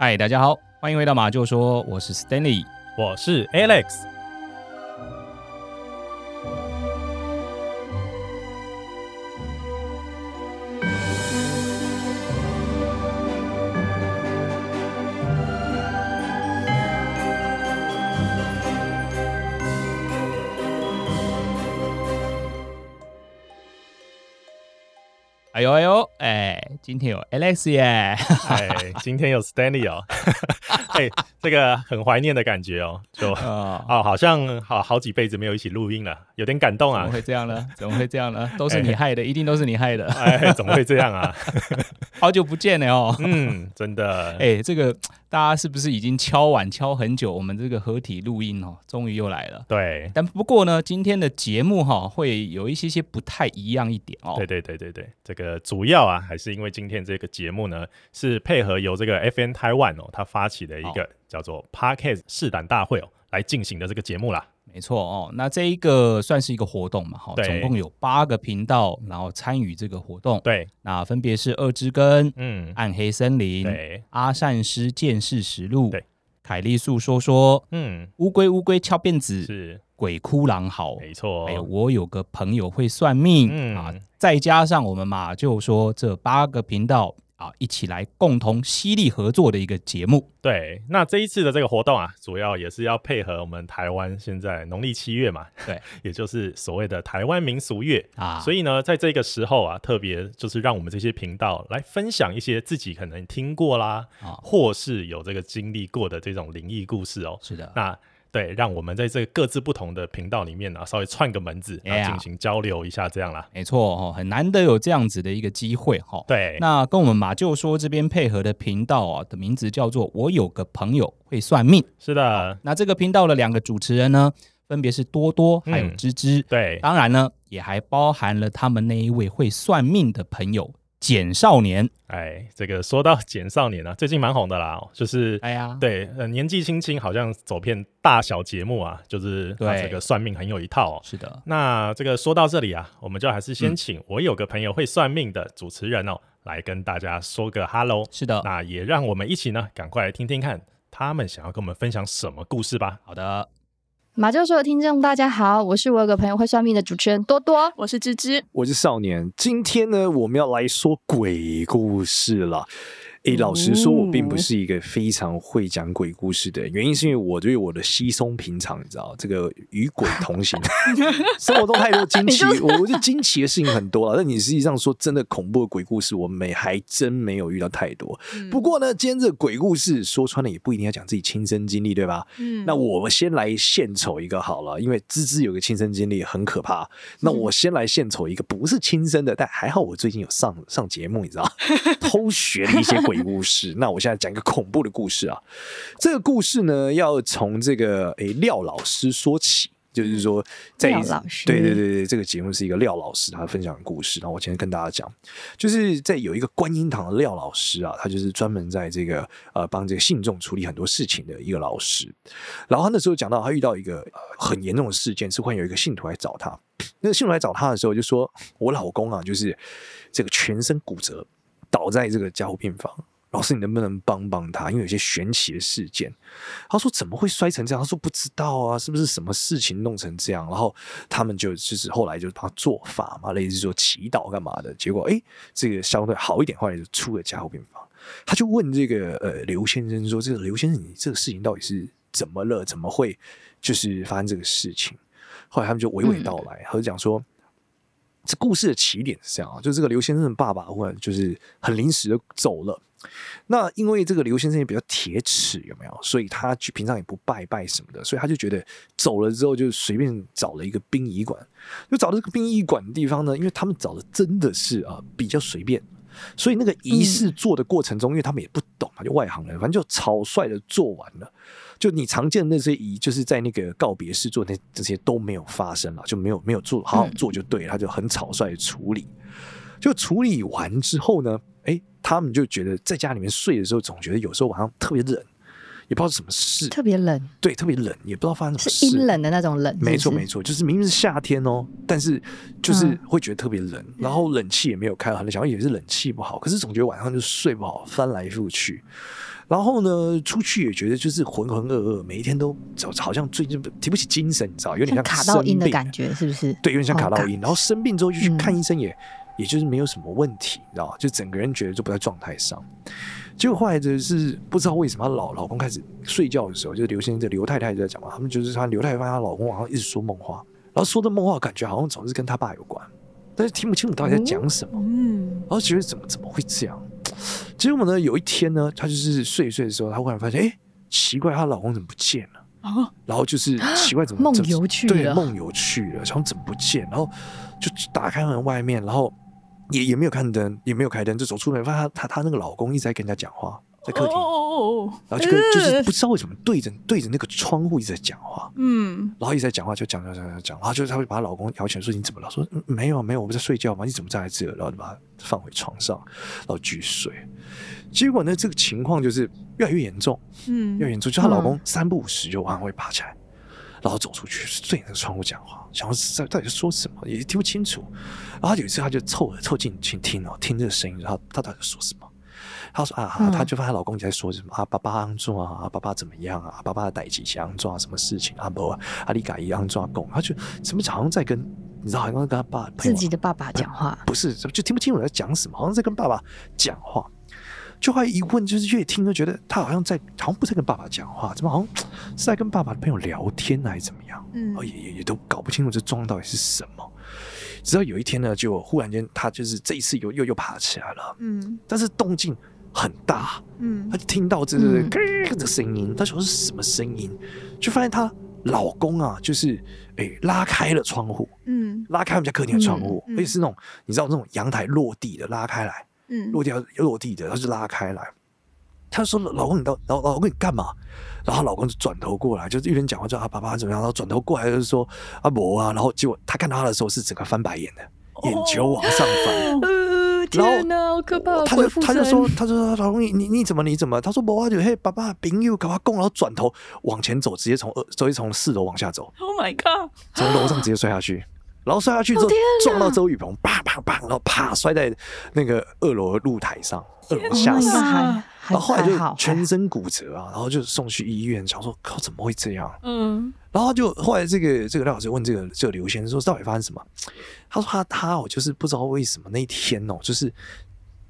嗨，大家好，欢迎回到马厩说，我是 Stanley，我是 Alex。哎呦哎呦，哎，今天有 Alex 耶，哎，今天有 Stanley 哦，哎，这个很怀念的感觉哦，就哦，哦，好像好好几辈子没有一起录音了，有点感动啊。怎么会这样呢？怎么会这样呢？都是你害的，哎、一定都是你害的。哎，怎么会这样啊？好久不见了哦。嗯，真的。哎，这个。大家是不是已经敲碗敲很久？我们这个合体录音哦，终于又来了。对，但不过呢，今天的节目哈会有一些些不太一样一点哦。对对对对对，这个主要啊还是因为今天这个节目呢是配合由这个 FN Taiwan 哦，他发起的一个叫做 parkas 试胆大会哦来进行的这个节目啦。没错哦，那这一个算是一个活动嘛，哈，总共有八个频道，然后参与这个活动。对，那分别是二之根、嗯，暗黑森林、对，阿善师见识实录、对，凯丽素说说，嗯，乌龟乌龟翘辫子是鬼哭狼嚎，没错。还有我有个朋友会算命，嗯啊，再加上我们马就说这八个频道。啊，一起来共同犀利合作的一个节目。对，那这一次的这个活动啊，主要也是要配合我们台湾现在农历七月嘛，对，也就是所谓的台湾民俗月啊。所以呢，在这个时候啊，特别就是让我们这些频道来分享一些自己可能听过啦，啊，或是有这个经历过的这种灵异故事哦。是的，那。对，让我们在这个各自不同的频道里面呢、啊，稍微串个门子，然后进行交流一下，这样啦。没错哦，很难得有这样子的一个机会哈。对，那跟我们马就说这边配合的频道啊的名字叫做“我有个朋友会算命”。是的，那这个频道的两个主持人呢，分别是多多还有芝芝、嗯。对，当然呢，也还包含了他们那一位会算命的朋友。简少年，哎，这个说到简少年啊，最近蛮红的啦，就是哎呀，对，呃，年纪轻轻，好像走遍大小节目啊，就是他这个算命很有一套哦。是的，那这个说到这里啊，我们就还是先请我有个朋友会算命的主持人哦，嗯、来跟大家说个 hello。是的，那也让我们一起呢，赶快来听听看他们想要跟我们分享什么故事吧。好的。马教授的听众大家好，我是我有个朋友会算命的主持人多多，我是芝芝，我是少年。今天呢，我们要来说鬼故事了。诶、欸，老实说，我并不是一个非常会讲鬼故事的，原因是因为我对我的稀松平常，你知道，这个与鬼同行，生活中太多惊奇，我我觉得惊奇的事情很多了。但你实际上说真的恐怖的鬼故事，我没还真没有遇到太多。不过呢，今天这个鬼故事说穿了也不一定要讲自己亲身经历，对吧？嗯，那我们先来献丑一个好了，因为芝芝有个亲身经历很可怕。那我先来献丑一个不是亲身的，但还好我最近有上上节目，你知道，偷学了一些鬼。故事，那我现在讲一个恐怖的故事啊。这个故事呢，要从这个诶廖老师说起，就是说在廖老师，对对对对，这个节目是一个廖老师他分享的故事。然后我今天跟大家讲，就是在有一个观音堂的廖老师啊，他就是专门在这个呃帮这个信众处理很多事情的一个老师。然后他那时候讲到，他遇到一个很严重的事件，是会有一个信徒来找他。那个信徒来找他的时候，就说：“我老公啊，就是这个全身骨折。”倒在这个加护病房，老师，你能不能帮帮他？因为有些玄奇的事件。他说：“怎么会摔成这样？”他说：“不知道啊，是不是什么事情弄成这样？”然后他们就就是后来就帮他做法嘛，类似说祈祷干嘛的。结果哎，这个相对好一点，后来就出了加护病房。他就问这个呃刘先生说：“这个刘先生，你这个事情到底是怎么了？怎么会就是发生这个事情？”后来他们就娓娓道来，他就讲说。这故事的起点是这样啊，就是这个刘先生的爸爸忽然就是很临时的走了。那因为这个刘先生也比较铁齿，有没有？所以他平常也不拜拜什么的，所以他就觉得走了之后就随便找了一个殡仪馆，就找这个殡仪馆的地方呢，因为他们找的真的是啊比较随便，所以那个仪式做的过程中，因为他们也不懂啊，就外行人，反正就草率的做完了。就你常见的那些仪，就是在那个告别式做那这些都没有发生了，就没有没有做好好做就对了，他就很草率的处理。就处理完之后呢，哎，他们就觉得在家里面睡的时候，总觉得有时候晚上特别冷，也不知道是什么事，特别冷，对，特别冷，也不知道发生什么事，是阴冷的那种冷是是？没错没错，就是明明是夏天哦，但是就是会觉得特别冷，嗯、然后冷气也没有开，很想以为是冷气不好，可是总觉得晚上就睡不好，翻来覆去。然后呢，出去也觉得就是浑浑噩噩，每一天都好像最近提不起精神，你知道，有点像卡到音的感觉，是不是？对，有点像卡到音。哦、然后生病之后就去看医生也，也、嗯、也就是没有什么问题，你知道，就整个人觉得就不在状态上。结果后来就是不知道为什么，老老公开始睡觉的时候，就是刘先生、刘太太就在讲嘛，他们就是她刘太太发现她老公好像一直说梦话，然后说的梦话感觉好像总是跟他爸有关，但是听不清楚到底在讲什么。嗯，然后觉得怎么怎么会这样？结果呢，有一天呢，她就是睡一睡的时候，她忽然发现，哎，奇怪，她老公怎么不见了？啊，然后就是奇怪，怎么梦游去了？对，梦游去了，然后怎么不见？然后就打开门外面，然后也也没有看灯，也没有开灯，就走出门，发现她她她那个老公一直在跟人家讲话，在客厅，哦、然后就跟就是不知道为什么对着对着那个窗户一直在讲话，嗯，然后一直在讲话，就讲讲讲讲讲，然后就她会把她老公摇起来说，你怎么了？说、嗯、没有没有，我不在睡觉吗？你怎么在这？然后就把他放回床上，然后继续睡。结果呢，这个情况就是越来越严重，嗯，越严重。就她老公三不五时就晚上会爬起来，然后走出去对着那个窗户讲话，想要在到底说什么也听不清楚。然后有一次，她就凑凑近去听哦，听这个声音，然后她到底说什么？她说啊，她就发现她老公在说什么啊，爸爸安怎啊，爸爸怎么样啊，爸爸的代志是安怎什么事情啊？不啊，阿里嘎伊安怎讲？她就怎么好像在跟你知道，好像跟他爸自己的爸爸讲话，不是，就听不清楚在讲什么，好像在跟爸爸讲话。就后来一问，就是越听就觉得他好像在，好像不在跟爸爸讲话，怎么好像是在跟爸爸的朋友聊天还是怎么样？嗯，也也也都搞不清楚这状况到底是什么。直到有一天呢，就忽然间他就是这一次又又又爬起来了，嗯，但是动静很大，嗯，他就听到这个咯的声音，他说是什么声音？就发现她老公啊，就是哎、欸、拉开了窗户，嗯，拉开我们家客厅的窗户，而且是那种你知道那种阳台落地的拉开来。嗯，落地要落地的，他就拉开来。他说：“老公，你到老老公你干嘛？”然后老公就转头过来，就是一边讲话叫啊爸爸怎么样，然后转头过来就是说：“啊伯啊。”然后结果他看到他的时候是整个翻白眼的，眼球往上翻。呃，天哪，好可怕！他就他就说：“他说老公，你你你怎么你怎么？”他说：“不啊，就嘿，爸爸朋友搞他供，然后转头往前走，直接从二直接从四楼往下走。Oh my god！从楼上直接摔下去。”然后摔下去之后撞到周雨鹏，啪啪啪，然后啪摔在那个二楼的露台上，二楼吓死。然后后来就全身骨折啊，然后就送去医院，想说靠，怎么会这样？嗯。然后就后来这个这个廖老师问这个这个刘先生说，到底发生什么？他说他他哦，就是不知道为什么那一天哦，就是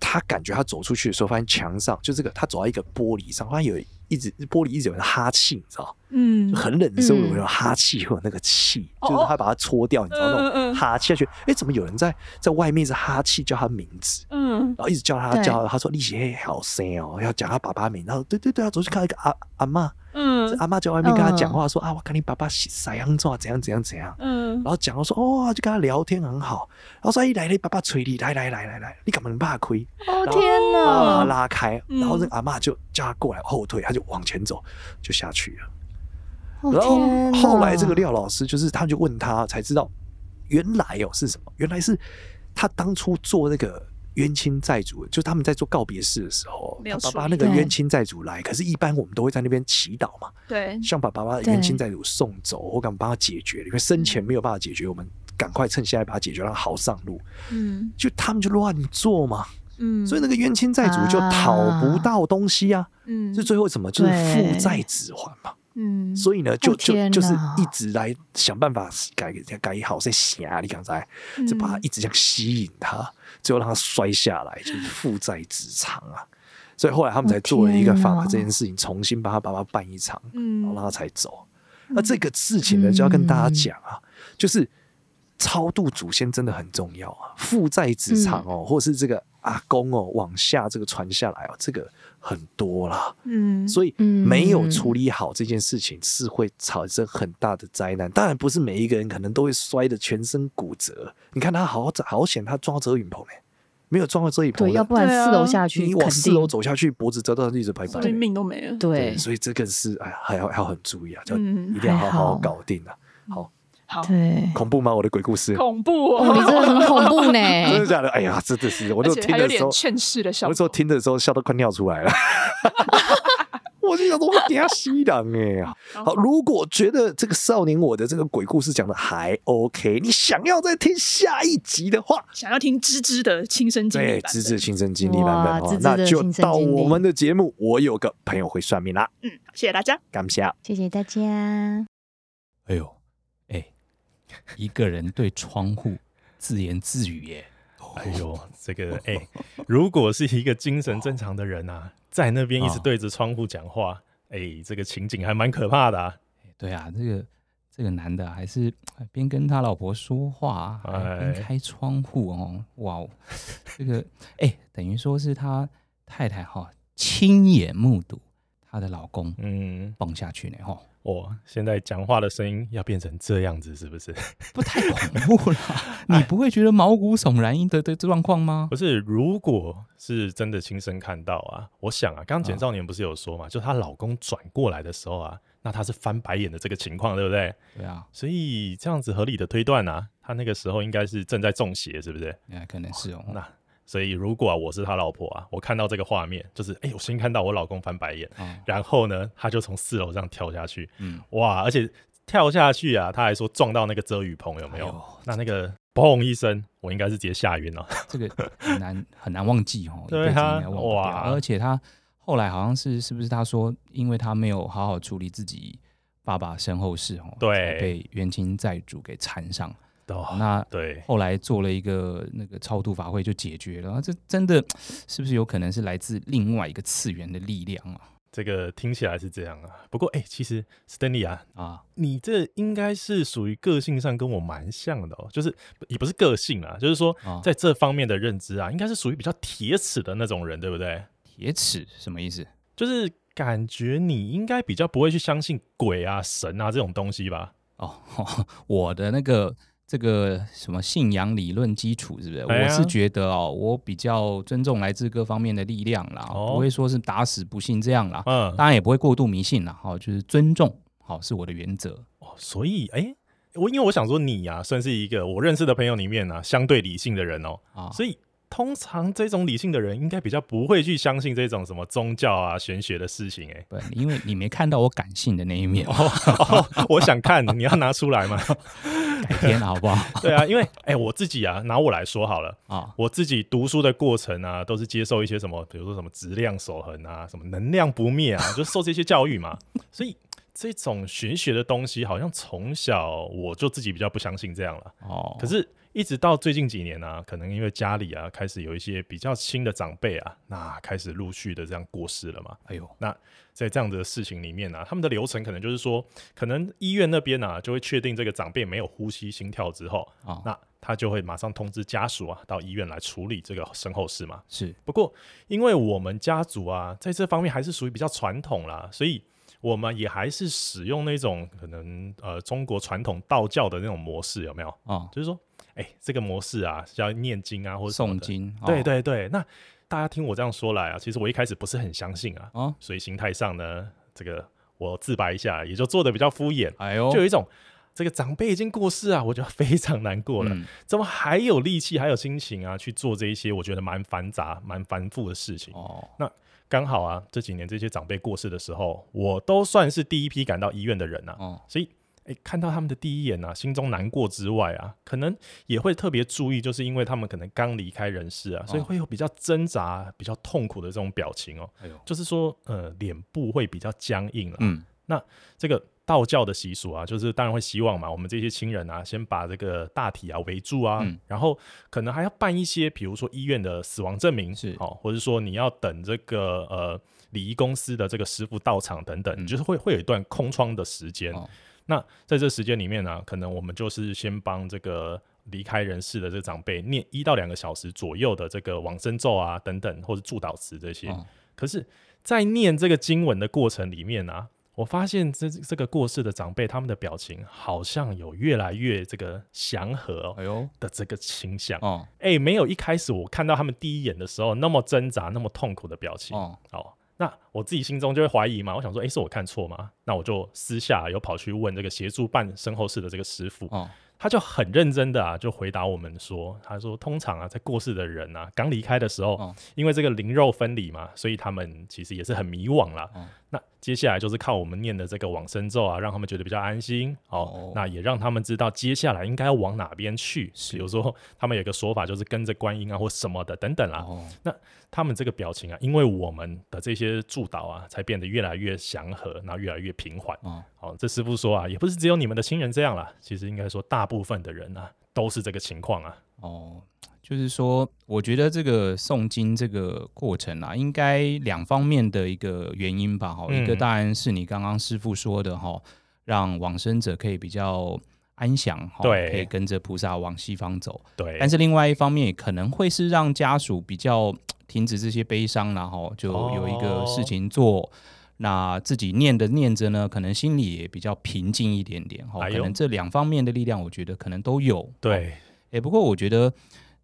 他感觉他走出去的时候，发现墙上就这个他走到一个玻璃上，发现有一直玻璃一直有人哈气，你知道？嗯，就很冷的时候，有没有哈气，会有那个气，嗯、就是他把它搓掉，你知道那种哈气下去。哎、欸，怎么有人在在外面一直哈气叫他名字？嗯，然后一直叫他叫他，他说：“丽姐好声哦，要讲他爸爸名。”然后对对对，他总是看到一个阿阿嬷。嗯，阿妈在外面跟他讲话说、嗯、啊，我看你爸爸是怎样做，怎样怎样怎样。嗯，然后讲说哦，就跟他聊天很好。然后说一来，你爸爸催你，来来来来来，你干嘛怕亏？哦天哪！拉开，嗯、然后那个阿妈就叫他过来后退，他就往前走，就下去了。哦、然后后来这个廖老师就是，他就问他才知道，原来哦是什么？原来是他当初做那个。冤亲债主，就他们在做告别式的时候，他爸爸那个冤亲债主来，可是，一般我们都会在那边祈祷嘛，对，像把爸爸的冤亲债主送走，我敢帮他解决，因为生前没有办法解决，我们赶快趁现在把他解决，让他好上路。嗯，就他们就乱做嘛，嗯，所以那个冤亲债主就讨不到东西啊，嗯，就最后什么？就是父债子还嘛。嗯，所以呢，就就就是一直来想办法改改好在想，你刚才就把他一直想吸引他，最后让他摔下来，就是负债子偿啊。所以后来他们才做了一个法，把这件事情重新帮他爸爸办一场，然后让他才走。那这个事情呢，就要跟大家讲啊，就是超度祖先真的很重要啊，负债子偿哦，或是这个阿公哦，往下这个传下来哦，这个。很多啦，嗯，所以没有处理好这件事情是会产生很大的灾难。当然不是每一个人可能都会摔得全身骨折。你看他好好好险，他撞到遮雨棚没？没有撞到遮雨棚，对，要不然四楼下去，你往四楼走下去，脖子折到一直拜拜，所以命都没了。对，所以这个是哎，还要还要很注意啊，就一定要好好搞定啊。好。好，对，恐怖吗？我的鬼故事恐怖哦，你真的很恐怖呢，真的假的？哎呀，真的是，我就听的时候，劝世的笑，我那时候听的时候笑到快尿出来了。我就想说，我给他吸狼哎。好，如果觉得这个少年我的这个鬼故事讲的还 OK，你想要再听下一集的话，想要听芝芝的亲身经历对，芝芝亲身经历版本哦，那就到我们的节目。我有个朋友会算命啦。嗯，谢谢大家，感谢，谢谢大家。哎呦，哎，一个人对窗户自言自语耶。哎呦，这个哎，如果是一个精神正常的人啊，在那边一直对着窗户讲话，哎、哦，这个情景还蛮可怕的啊。对啊，这个这个男的还是边跟他老婆说话，边、哎、开窗户哦，哇哦，这个哎，等于说是他太太哈、哦、亲眼目睹他的老公嗯蹦下去呢哈。哦哦，现在讲话的声音要变成这样子，是不是？不太恐怖了？你不会觉得毛骨悚然的的状况吗？不是，如果是真的亲身看到啊，我想啊，刚刚简少年不是有说嘛，哦、就她老公转过来的时候啊，那她是翻白眼的这个情况，对不对？对啊，所以这样子合理的推断啊，她那个时候应该是正在中邪，是不是？哎，可能是哦。那所以，如果、啊、我是他老婆啊，我看到这个画面，就是哎、欸，我先看到我老公翻白眼，哦、然后呢，他就从四楼这样跳下去，嗯，哇，而且跳下去啊，他还说撞到那个遮雨棚，有没有？哎、那那个嘣一声，我应该是直接吓晕了。这个很难很难忘记哦，对啊，哇！而且他后来好像是是不是他说，因为他没有好好处理自己爸爸身后事哦，对，被冤亲债主给缠上。哦、那对，后来做了一个那个超度法会就解决了。这真的是不是有可能是来自另外一个次元的力量啊？这个听起来是这样啊。不过哎、欸，其实 Stanley 啊啊，你这应该是属于个性上跟我蛮像的哦。就是也不是个性啊，就是说在这方面的认知啊，应该是属于比较铁齿的那种人，对不对？铁齿什么意思？就是感觉你应该比较不会去相信鬼啊、神啊这种东西吧？哦，我的那个。这个什么信仰理论基础是不是？哎、我是觉得哦，我比较尊重来自各方面的力量啦，哦、不会说是打死不信这样啦。嗯，当然也不会过度迷信啦。好、哦，就是尊重，好、哦、是我的原则。哦，所以哎，我因为我想说你呀、啊，算是一个我认识的朋友里面呢、啊，相对理性的人哦。啊，所以通常这种理性的人，应该比较不会去相信这种什么宗教啊、玄学的事情。哎，对，因为你没看到我感性的那一面。哦哦、我想看，你要拿出来吗？改天好不好？对啊，因为哎、欸，我自己啊，拿我来说好了啊，我自己读书的过程啊，都是接受一些什么，比如说什么质量守恒啊，什么能量不灭啊，就受这些教育嘛。所以这种玄学的东西，好像从小我就自己比较不相信这样了。哦，可是一直到最近几年呢、啊，可能因为家里啊，开始有一些比较亲的长辈啊，那开始陆续的这样过世了嘛。哎呦，那。在这样的事情里面呢、啊，他们的流程可能就是说，可能医院那边呢、啊、就会确定这个长辈没有呼吸、心跳之后，哦、那他就会马上通知家属啊到医院来处理这个身后事嘛。是，不过因为我们家族啊在这方面还是属于比较传统啦，所以我们也还是使用那种可能呃中国传统道教的那种模式，有没有？哦，就是说，哎、欸，这个模式啊是要念经啊或者诵经，哦、对对对，那。大家听我这样说来啊，其实我一开始不是很相信啊，哦、所以心态上呢，这个我自白一下，也就做的比较敷衍。哎呦，就有一种这个长辈已经过世啊，我就 非常难过了，嗯、怎么还有力气还有心情啊去做这一些我觉得蛮繁杂、蛮繁复的事情？哦，那刚好啊，这几年这些长辈过世的时候，我都算是第一批赶到医院的人啊，哦、所以。诶，看到他们的第一眼啊，心中难过之外啊，可能也会特别注意，就是因为他们可能刚离开人世啊，所以会有比较挣扎、比较痛苦的这种表情哦。就是说，呃，脸部会比较僵硬了。嗯，那这个道教的习俗啊，就是当然会希望嘛，我们这些亲人啊，先把这个大体啊围住啊，嗯、然后可能还要办一些，比如说医院的死亡证明是哦，或者说你要等这个呃礼仪公司的这个师傅到场等等，嗯、就是会会有一段空窗的时间。哦那在这时间里面呢、啊，可能我们就是先帮这个离开人世的这个长辈念一到两个小时左右的这个往生咒啊，等等，或者祝祷词这些。哦、可是，在念这个经文的过程里面呢、啊，我发现这这个过世的长辈他们的表情好像有越来越这个祥和哎呦的这个倾向。哦，哎、欸，没有一开始我看到他们第一眼的时候那么挣扎、那么痛苦的表情。哦，哦那我自己心中就会怀疑嘛，我想说，诶，是我看错吗？那我就私下有跑去问这个协助办身后事的这个师傅，哦、他就很认真的啊，就回答我们说，他说通常啊，在过世的人啊刚离开的时候，哦、因为这个灵肉分离嘛，所以他们其实也是很迷惘啦。哦、那接下来就是靠我们念的这个往生咒啊，让他们觉得比较安心哦。哦那也让他们知道接下来应该要往哪边去。是比如说，他们有个说法就是跟着观音啊，或什么的等等啦。哦、那他们这个表情啊，因为我们的这些祝祷啊，才变得越来越祥和，然后越来越平缓。哦，这师傅说啊，也不是只有你们的亲人这样啦，其实应该说大部分的人啊，都是这个情况啊。哦。就是说，我觉得这个诵经这个过程啊，应该两方面的一个原因吧。哈、嗯，一个当然是你刚刚师傅说的哈，让往生者可以比较安详，哈，可以跟着菩萨往西方走。对。但是另外一方面，可能会是让家属比较停止这些悲伤，然后就有一个事情做。哦、那自己念着念着呢，可能心里也比较平静一点点。哈，可能这两方面的力量，我觉得可能都有。对。哎，不过我觉得。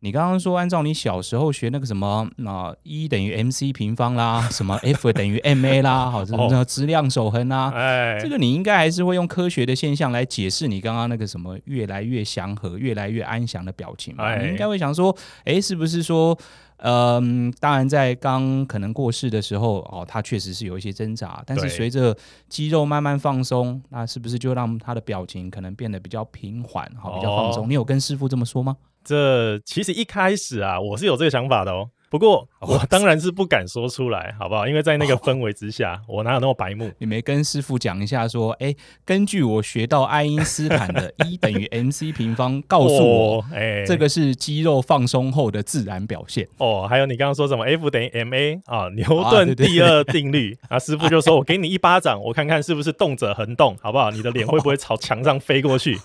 你刚刚说，按照你小时候学那个什么，那一等于 MC 平方啦，什么 F 等于 MA 啦，好，什么质量守恒啊，哎，这个你应该还是会用科学的现象来解释你刚刚那个什么越来越祥和、越来越安详的表情嘛？你应该会想说，哎，是不是说，嗯，当然在刚可能过世的时候，哦，他确实是有一些挣扎，但是随着肌肉慢慢放松，那是不是就让他的表情可能变得比较平缓，好，比较放松？你有跟师傅这么说吗？这其实一开始啊，我是有这个想法的哦。不过我当然是不敢说出来，好不好？因为在那个氛围之下，我哪有那么白目？你没跟师傅讲一下，说，哎，根据我学到爱因斯坦的 E 等于 MC 平方，告诉我，哎，这个是肌肉放松后的自然表现。哦，还有你刚刚说什么 F 等于 MA 啊？牛顿第二定律 啊？师傅就说，我给你一巴掌，我看看是不是动者恒动，好不好？你的脸会不会朝墙上飞过去？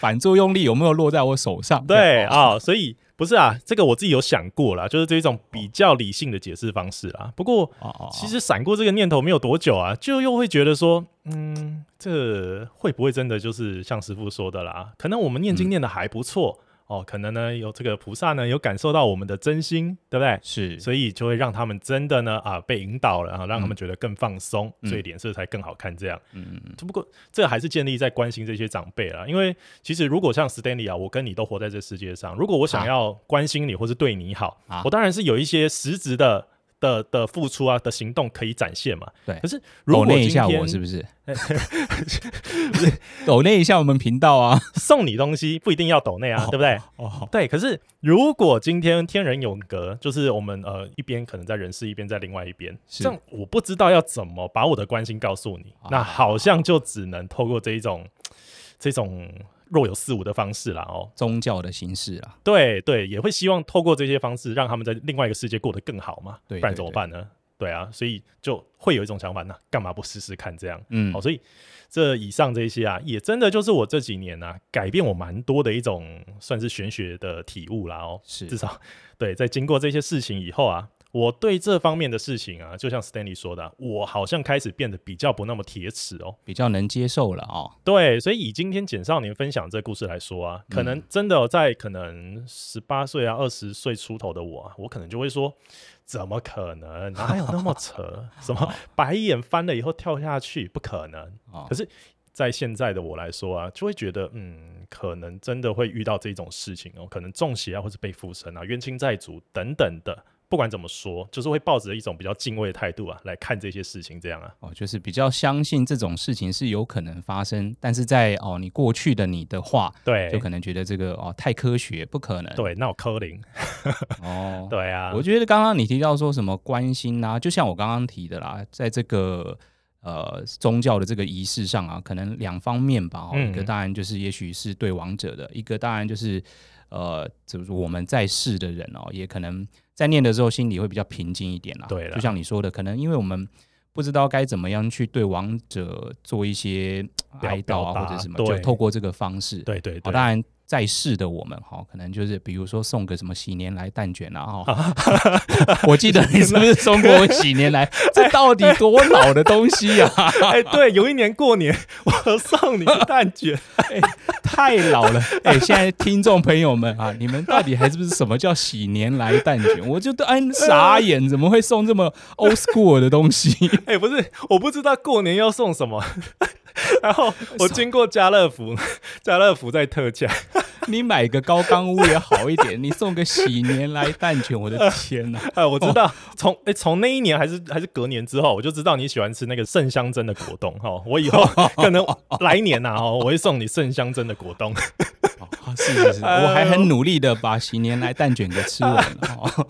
反作用力有没有落在我手上？对啊，所以。不是啊，这个我自己有想过啦，就是这种比较理性的解释方式啦。不过，其实闪过这个念头没有多久啊，就又会觉得说，嗯，这会不会真的就是像师傅说的啦？可能我们念经念的还不错。嗯哦，可能呢有这个菩萨呢有感受到我们的真心，对不对？是，所以就会让他们真的呢啊被引导了，然后让他们觉得更放松，嗯、所以脸色才更好看。这样，嗯嗯。只不过这还是建立在关心这些长辈啦，因为其实如果像 Stanley 啊，我跟你都活在这世界上，如果我想要关心你或是对你好，啊、我当然是有一些实质的。的的付出啊，的行动可以展现嘛？对。可是，抖内一下我是 不是？抖内一下我们频道啊，送你东西不一定要抖内啊，哦、对不对？哦，对。可是，如果今天天人永隔，就是我们呃一边可能在人世，一边在另外一边，是这样我不知道要怎么把我的关心告诉你，哦、那好像就只能透过这一种这种。若有似无的方式啦，哦，宗教的形式啦，对对，也会希望透过这些方式，让他们在另外一个世界过得更好嘛，对，不然怎么办呢？对啊，所以就会有一种想法，那干嘛不试试看这样？嗯，好，所以这以上这些啊，也真的就是我这几年啊，改变我蛮多的一种算是玄学的体悟啦，哦，是，至少对，在经过这些事情以后啊。我对这方面的事情啊，就像 Stanley 说的，我好像开始变得比较不那么铁齿哦，比较能接受了哦。对，所以以今天简少年分享这故事来说啊，可能真的在可能十八岁啊、二十岁出头的我啊，我可能就会说，怎么可能？哪有那么扯？什么白眼翻了以后跳下去？不可能。可是，在现在的我来说啊，就会觉得，嗯，可能真的会遇到这种事情哦，可能中邪啊，或者被附身啊，冤亲债主等等的。不管怎么说，就是会抱着一种比较敬畏的态度啊来看这些事情，这样啊，哦，就是比较相信这种事情是有可能发生，但是在哦你过去的你的话，对，就可能觉得这个哦太科学，不可能，对，那我柯林，哦，对啊，我觉得刚刚你提到说什么关心啊，就像我刚刚提的啦，在这个呃宗教的这个仪式上啊，可能两方面吧，哦，嗯，一个当然就是也许是对亡者的，一个当然就是呃，就是我们在世的人哦，也可能。在念的时候，心里会比较平静一点啦。对了，就像你说的，可能因为我们不知道该怎么样去对亡者做一些哀悼啊，或者什么，就透过这个方式。对对对，当然。在世的我们哈，可能就是比如说送个什么喜年来蛋卷啊哈，我记得你是不是送过我喜年来？这到底多老的东西呀？哎，对，有一年过年我送你个蛋卷，哎，太老了。哎，现在听众朋友们啊，你们到底还是不是什么叫喜年来蛋卷？我就都哎傻眼，怎么会送这么 old school 的东西？哎，不是，我不知道过年要送什么。然后我经过家乐福，家乐福在特价，你买个高刚屋也好一点，你送个喜年来蛋卷，我的天哪！哎，我知道，从哎从那一年还是还是隔年之后，我就知道你喜欢吃那个圣香珍的果冻哈。我以后可能来年呐哦，我会送你圣香珍的果冻。是是是，我还很努力的把喜年来蛋卷给吃完了。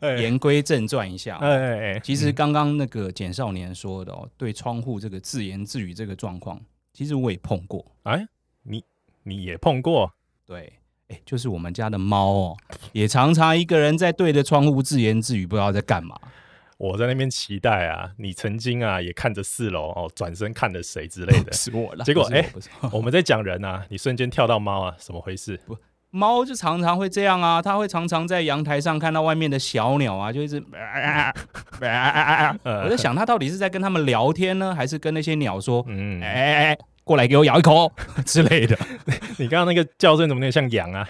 言归正传一下，哎哎，其实刚刚那个简少年说的哦，对窗户这个自言自语这个状况，其实我也碰过。哎，你你也碰过？对，哎，就是我们家的猫哦，也常常一个人在对着窗户自言自语，不知道在干嘛。我在那边期待啊，你曾经啊也看着四楼哦，转身看着谁之类的，是我了。结果哎，我们在讲人啊，你瞬间跳到猫啊，怎么回事？不，猫就常常会这样啊，它会常常在阳台上看到外面的小鸟啊，就一直，我在想它到底是在跟他们聊天呢，还是跟那些鸟说，嗯，哎，过来给我咬一口 之类的。你刚刚那个叫声怎么有点像羊啊？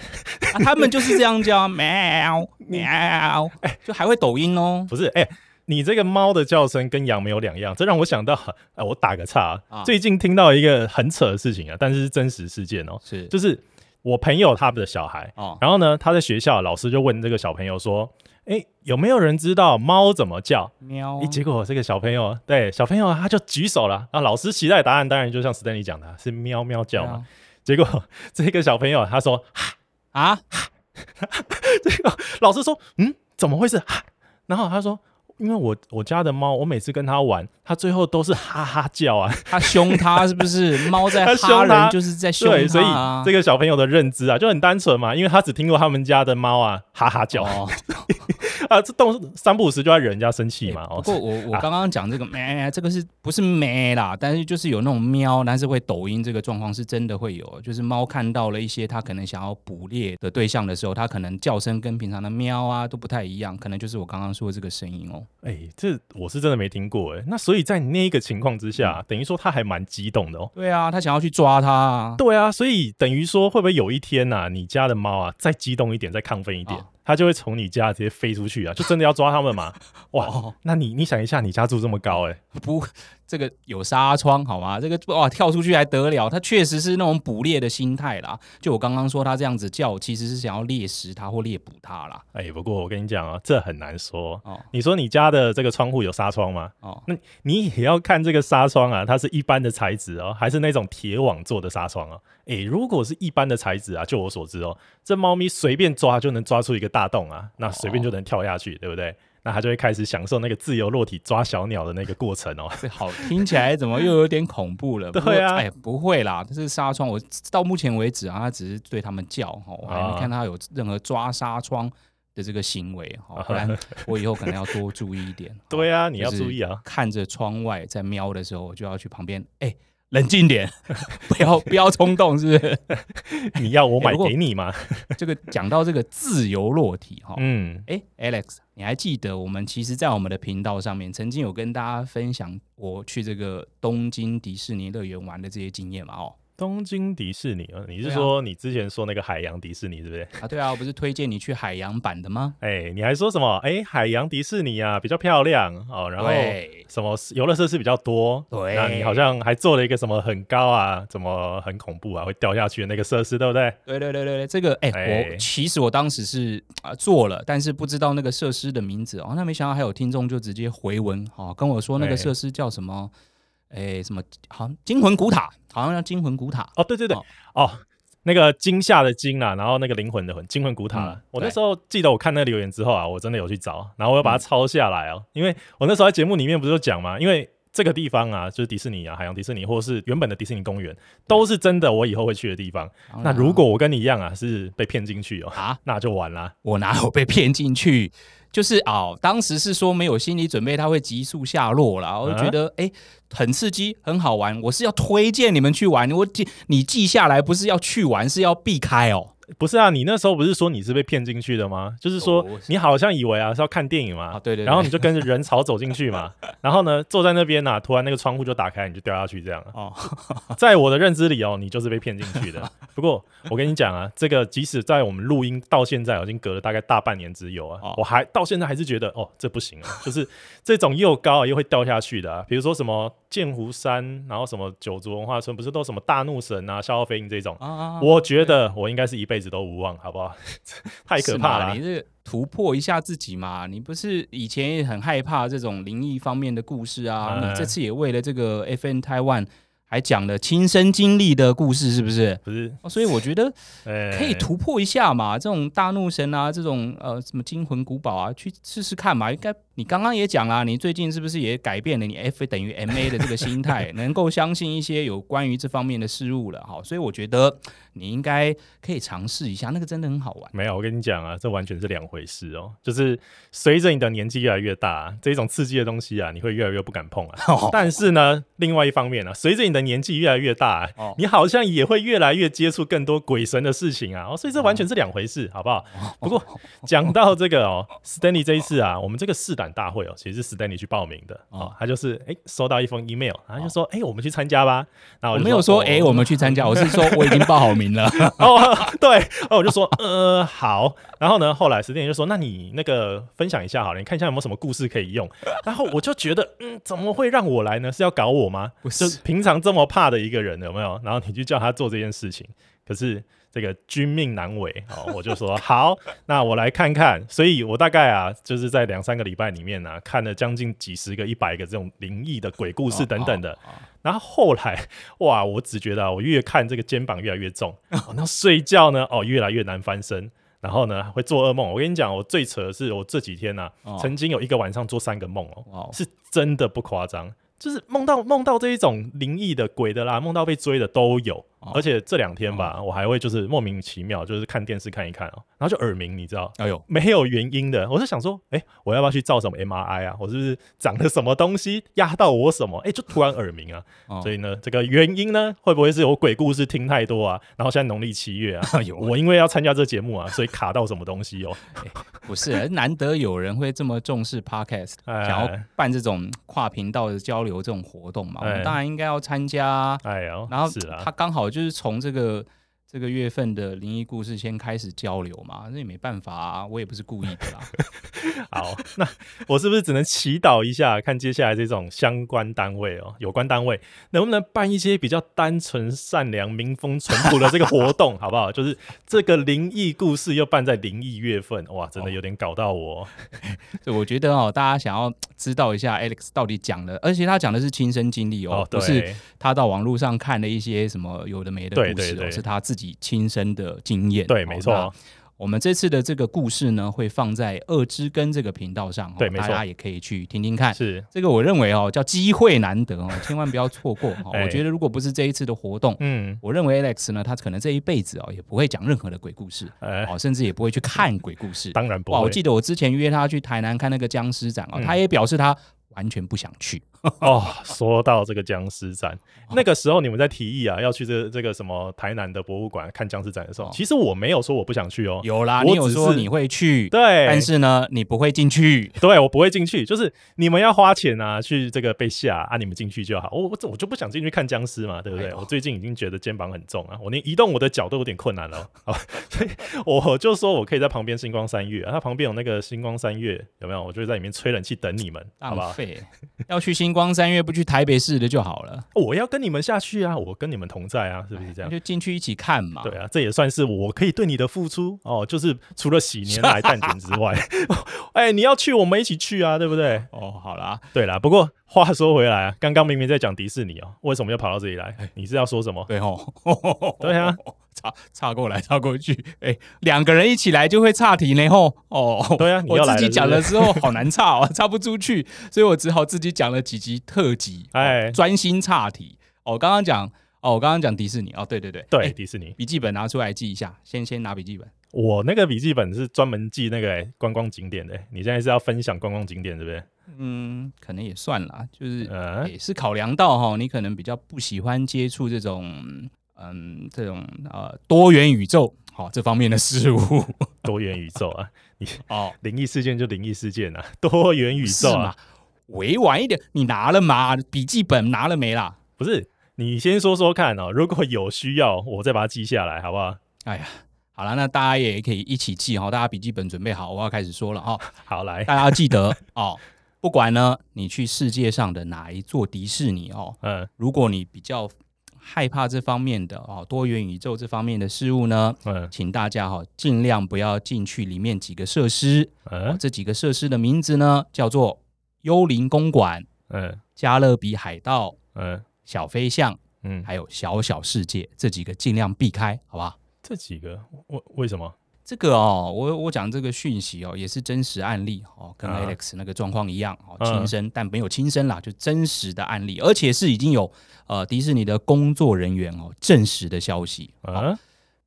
啊，他们就是这样叫，喵喵，哎，就还会抖音哦，不是，哎。你这个猫的叫声跟羊没有两样，这让我想到，哎，我打个岔，啊，最近听到一个很扯的事情啊，但是是真实事件哦，是，就是我朋友他们的小孩，哦，然后呢，他在学校，老师就问这个小朋友说，哎，有没有人知道猫怎么叫？喵，结果这个小朋友，对，小朋友他就举手了，啊，老师期待答案当然就像史丹利讲的，是喵喵叫嘛，结果这个小朋友他说，啊，这个老师说，嗯，怎么回事？然后他说。因为我我家的猫，我每次跟它玩，它最后都是哈哈叫啊！它凶它是不是？猫在哈人就是在凶它，对，所以这个小朋友的认知啊就很单纯嘛，因为他只听过他们家的猫啊哈哈叫。哦 啊，这动三不五时就要惹人家生气嘛。不过我我刚刚讲这个咩，这个是不是咩啦？但是就是有那种喵，但是会抖音这个状况是真的会有。就是猫看到了一些它可能想要捕猎的对象的时候，它可能叫声跟平常的喵啊都不太一样，可能就是我刚刚说的这个声音哦。哎，这我是真的没听过哎。那所以在那一个情况之下，等于说它还蛮激动的哦。对啊，它想要去抓它。对啊，所以等于说会不会有一天呐，你家的猫啊再激动一点，再亢奋一点？它就会从你家直接飞出去啊！就真的要抓他们嘛？哇，那你你想一下，你家住这么高哎、欸，不。这个有纱窗好吗？这个哇，跳出去还得了？它确实是那种捕猎的心态啦。就我刚刚说，它这样子叫，其实是想要猎食它或猎捕它啦。哎，不过我跟你讲啊，这很难说。哦，你说你家的这个窗户有纱窗吗？哦，那你也要看这个纱窗啊，它是一般的材质哦，还是那种铁网做的纱窗啊？哎，如果是一般的材质啊，就我所知哦，这猫咪随便抓就能抓出一个大洞啊，那随便就能跳下去，哦、对不对？那他就会开始享受那个自由落体抓小鸟的那个过程哦。这好听起来怎么又有点恐怖了？对啊，哎，不会啦，这是纱窗。我到目前为止啊，他只是对他们叫哈，我还没看他有任何抓纱窗的这个行为哈。不然 我以后可能要多注意一点。对啊，你要注意啊，看着窗外在瞄的时候，我就要去旁边哎。冷静点，不要 不要冲动，是不是？你要我买给你吗？欸、这个讲到这个自由落体哈，嗯，哎、欸、，Alex，你还记得我们其实，在我们的频道上面曾经有跟大家分享我去这个东京迪士尼乐园玩的这些经验嘛？哦。东京迪士尼啊，你是说你之前说那个海洋迪士尼，是不是？啊，对啊，我不是推荐你去海洋版的吗？哎、欸，你还说什么？哎、欸，海洋迪士尼啊，比较漂亮哦，然后什么游乐设施比较多。对，那你好像还做了一个什么很高啊，怎么很恐怖啊，会掉下去的那个设施，对不对？对对对对对，这个哎、我其实我当时是啊做了，但是不知道那个设施的名字哦，那没想到还有听众就直接回文哦，跟我说那个设施叫什么？欸哎，什么？好像惊魂古塔，好像叫惊魂古塔。哦，对对对，哦，哦那个惊吓的惊啊，然后那个灵魂的魂，惊魂古塔。嗯、我那时候记得我看那个留言之后啊，我真的有去找，然后我又把它抄下来哦，嗯、因为我那时候在节目里面不是有讲嘛，因为这个地方啊，就是迪士尼啊，海洋迪士尼，或者是原本的迪士尼公园，都是真的我以后会去的地方。嗯、那如果我跟你一样啊，是被骗进去哦，啊，那就完了。我哪有被骗进去？就是哦，当时是说没有心理准备，它会急速下落了。我就觉得哎、欸，很刺激，很好玩。我是要推荐你们去玩，我记你记下来，不是要去玩，是要避开哦。不是啊，你那时候不是说你是被骗进去的吗？就是说你好像以为啊是要看电影嘛，哦、对，对对，然后你就跟着人潮走进去嘛，然后呢坐在那边呐、啊，突然那个窗户就打开，你就掉下去这样。哦，在我的认知里哦，你就是被骗进去的。不过我跟你讲啊，这个即使在我们录音到现在已经隔了大概大半年之久啊，哦、我还到现在还是觉得哦这不行啊，就是这种又高又会掉下去的，啊，比如说什么。剑湖山，然后什么九族文化村，不是都什么大怒神啊、笑傲飞鹰这种？啊，我觉得我应该是一辈子都无望，好不好？太可怕了！你这突破一下自己嘛，你不是以前也很害怕这种灵异方面的故事啊？嗯、你这次也为了这个 FN Taiwan。还讲了亲身经历的故事，是不是？不是，所以我觉得 可以突破一下嘛。这种大怒神啊，这种呃什么惊魂古堡啊，去试试看嘛。应该你刚刚也讲了，你最近是不是也改变了你 F 等于 MA 的这个心态，能够相信一些有关于这方面的事物了？哈，所以我觉得你应该可以尝试一下，那个真的很好玩。没有，我跟你讲啊，这完全是两回事哦。就是随着你的年纪越来越大，这种刺激的东西啊，你会越来越不敢碰啊。但是呢，另外一方面呢，随着你的年纪越来越大，哦，你好像也会越来越接触更多鬼神的事情啊，哦，所以这完全是两回事，哦，好不好？不过 讲到这个哦，Stanley 这一次啊，我们这个试胆大会哦，其实是 Stanley 去报名的哦，他就是哎收到一封 email，然后就说哎，我们去参加吧。那我，我没有说哎，我们去参加，我是说我已经报好名了。哦，对，哦，我就说呃好，然后呢，后来 Stanley 就说那你那个分享一下好了，你看一下有没有什么故事可以用。然后我就觉得嗯，怎么会让我来呢？是要搞我吗？不是，平常这么怕的一个人有没有？然后你就叫他做这件事情，可是这个君命难违哦，我就说好，那我来看看。所以我大概啊，就是在两三个礼拜里面呢、啊，看了将近几十个、一百个这种灵异的鬼故事等等的。然后后来哇，我只觉得、啊、我越看这个肩膀越来越重，然后睡觉呢哦越来越难翻身，然后呢会做噩梦。我跟你讲，我最扯的是我这几天呢、啊，曾经有一个晚上做三个梦哦，是真的不夸张。就是梦到梦到这一种灵异的鬼的啦，梦到被追的都有。而且这两天吧，我还会就是莫名其妙，就是看电视看一看哦，然后就耳鸣，你知道？哎呦，没有原因的。我是想说，哎，我要不要去照什么 MRI 啊？我是不是长了什么东西压到我什么？哎，就突然耳鸣啊。所以呢，这个原因呢，会不会是有鬼故事听太多啊？然后现在农历七月 啊，我因为要参加这节目啊，所以卡到什么东西哦？不是，难得有人会这么重视 Podcast，想要办这种跨频道的交流这种活动嘛？我们当然应该要参加。哎呦，然后他刚好。就是从这个这个月份的灵异故事先开始交流嘛，那也没办法啊，我也不是故意的啦。好，那我是不是只能祈祷一下，看接下来这种相关单位哦，有关单位能不能办一些比较单纯、善良、民风淳朴的这个活动，好不好？就是这个灵异故事又办在灵异月份，哇，真的有点搞到我。就我觉得哦，大家想要知道一下 Alex 到底讲的，而且他讲的是亲身经历哦，不是他到网络上看了一些什么有的没的故事，对对对，是他自己。亲身的经验，对，没错。我们这次的这个故事呢，会放在二之根这个频道上，对，没错，大家也可以去听听看。是这个，我认为哦，叫机会难得哦，千万不要错过。我觉得如果不是这一次的活动，嗯，我认为 Alex 呢，他可能这一辈子哦，也不会讲任何的鬼故事，哦，甚至也不会去看鬼故事。当然不会。我记得我之前约他去台南看那个僵尸展哦，他也表示他。完全不想去 哦。说到这个僵尸展，那个时候你们在提议啊，要去这这个什么台南的博物馆看僵尸展的时候，其实我没有说我不想去哦。有啦，你有说你会去，对，但是呢，你不会进去。对，我不会进去，就是你们要花钱啊，去这个被吓啊，你们进去就好。我我我就不想进去看僵尸嘛，对不对？我最近已经觉得肩膀很重啊，我连移动我的脚都有点困难了。好，所以我就说我可以在旁边星光三月、啊，它旁边有那个星光三月，有没有？我就在里面吹冷气等你们，好不好？要去新光三月，不去台北市的就好了。我要跟你们下去啊，我跟你们同在啊，是不是这样？就进去一起看嘛。对啊，这也算是我可以对你的付出哦。就是除了喜年来蛋卷之外，哎、欸，你要去，我们一起去啊，对不对？哦，好啦，对啦。不过话说回来啊，刚刚明明在讲迪士尼哦，为什么要跑到这里来？你是要说什么？对吼，对啊。岔岔过来，岔过去，哎、欸，两个人一起来就会岔题呢，吼，哦，对啊，我自己讲了之后好难岔哦，岔不出去，所以我只好自己讲了几集特辑，哎，专心岔题。哦，刚刚讲，哦，我刚刚讲迪士尼，哦，对对对，对，欸、迪士尼笔记本拿出来记一下，先先拿笔记本。我那个笔记本是专门记那个观光景点的，你现在是要分享观光景点，对不对？嗯，可能也算啦，就是也、呃欸、是考量到哈，你可能比较不喜欢接触这种。嗯，这种呃多元宇宙好、哦、这方面的事物，多元宇宙啊，你哦，灵异事件就灵异事件啊，多元宇宙啊，委婉一点，你拿了吗？笔记本拿了没啦？不是，你先说说看哦，如果有需要，我再把它记下来，好不好？哎呀，好了，那大家也可以一起记哈，大家笔记本准备好，我要开始说了哈。好，来，大家要记得 哦。不管呢，你去世界上的哪一座迪士尼哦，嗯，如果你比较害怕这方面的哦，多元宇宙这方面的事物呢，嗯，请大家哈、哦、尽量不要进去里面几个设施，嗯、哦，这几个设施的名字呢叫做幽灵公馆，嗯，加勒比海盗，嗯，小飞象，嗯，还有小小世界这几个尽量避开，好吧？这几个？为为什么？这个哦，我我讲这个讯息哦，也是真实案例哦，跟 Alex 那个状况一样哦，亲身、嗯、但没有亲身啦，就真实的案例，而且是已经有呃迪士尼的工作人员哦证实的消息啊、哦。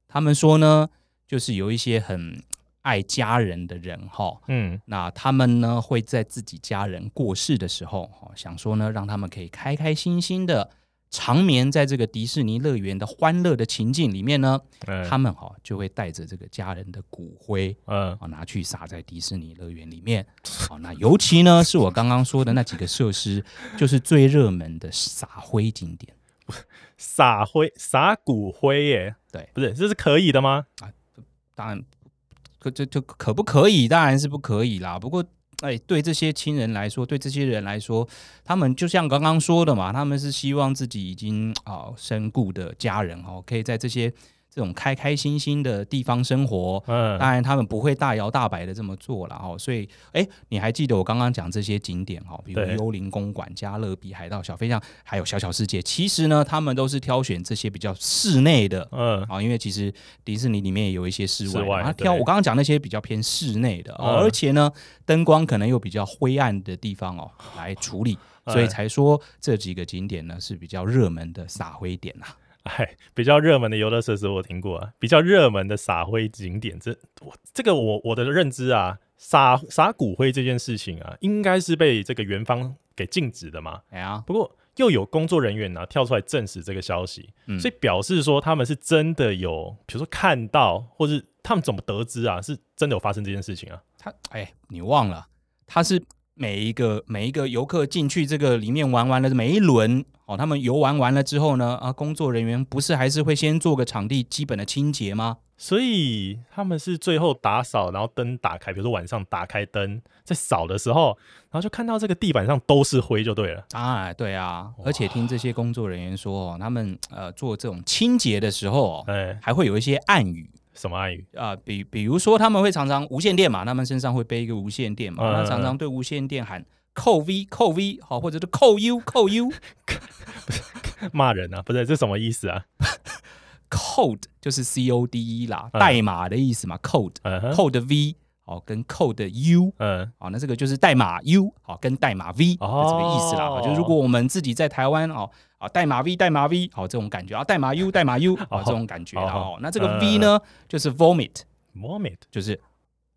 他们说呢，就是有一些很爱家人的人哈、哦，嗯，那他们呢会在自己家人过世的时候，哦，想说呢，让他们可以开开心心的。长眠在这个迪士尼乐园的欢乐的情境里面呢，嗯、他们哈、哦、就会带着这个家人的骨灰，嗯，啊拿去撒在迪士尼乐园里面。好、哦，那尤其呢是我刚刚说的那几个设施，就是最热门的撒灰景点。撒灰撒骨灰耶？对，不是，这是可以的吗？啊，当然，可这就可不可以？当然是不可以啦。不过。哎，对这些亲人来说，对这些人来说，他们就像刚刚说的嘛，他们是希望自己已经啊身故的家人哦，可以在这些。这种开开心心的地方生活，嗯，当然他们不会大摇大摆的这么做了哦。所以，哎，你还记得我刚刚讲这些景点哈，比如幽灵公馆、加勒比海盗、小飞象，还有小小世界。其实呢，他们都是挑选这些比较室内的，嗯，啊，因为其实迪士尼里面也有一些室外，他挑我刚刚讲那些比较偏室内的，嗯，而且呢，灯光可能又比较灰暗的地方哦来处理，所以才说这几个景点呢是比较热门的撒灰点呐。哎，比较热门的游乐设施我听过啊，比较热门的撒灰景点，这我这个我我的认知啊，撒撒骨灰这件事情啊，应该是被这个园方给禁止的嘛。哎呀，不过又有工作人员呢、啊、跳出来证实这个消息，嗯、所以表示说他们是真的有，比如说看到，或是他们怎么得知啊，是真的有发生这件事情啊？他哎，你忘了，他是。每一个每一个游客进去这个里面玩完了每一轮哦，他们游玩完了之后呢，啊，工作人员不是还是会先做个场地基本的清洁吗？所以他们是最后打扫，然后灯打开，比如说晚上打开灯在扫的时候，然后就看到这个地板上都是灰就对了。啊，对啊，而且听这些工作人员说，他们呃做这种清洁的时候，哎，还会有一些暗语。什么暗语啊、呃？比比如说，他们会常常无线电嘛，他们身上会背一个无线电嘛，他、嗯、常常对无线电喊扣 V 扣 V，好，或者是扣 U 扣 U，不 是骂人啊？不是，这什么意思啊？Code 就是 C O D E 啦，嗯、代码的意思嘛。Code、嗯、Code V 好，跟 Code U，嗯，好，那这个就是代码 U 好，跟代码 V 的这个意思啦。哦、就如果我们自己在台湾哦。啊，代码 V，代码 V，好，这种感觉啊，代码 U，代码 U，好，这种感觉啊。哦，那这个 V 呢，就是 vomit，vomit 就是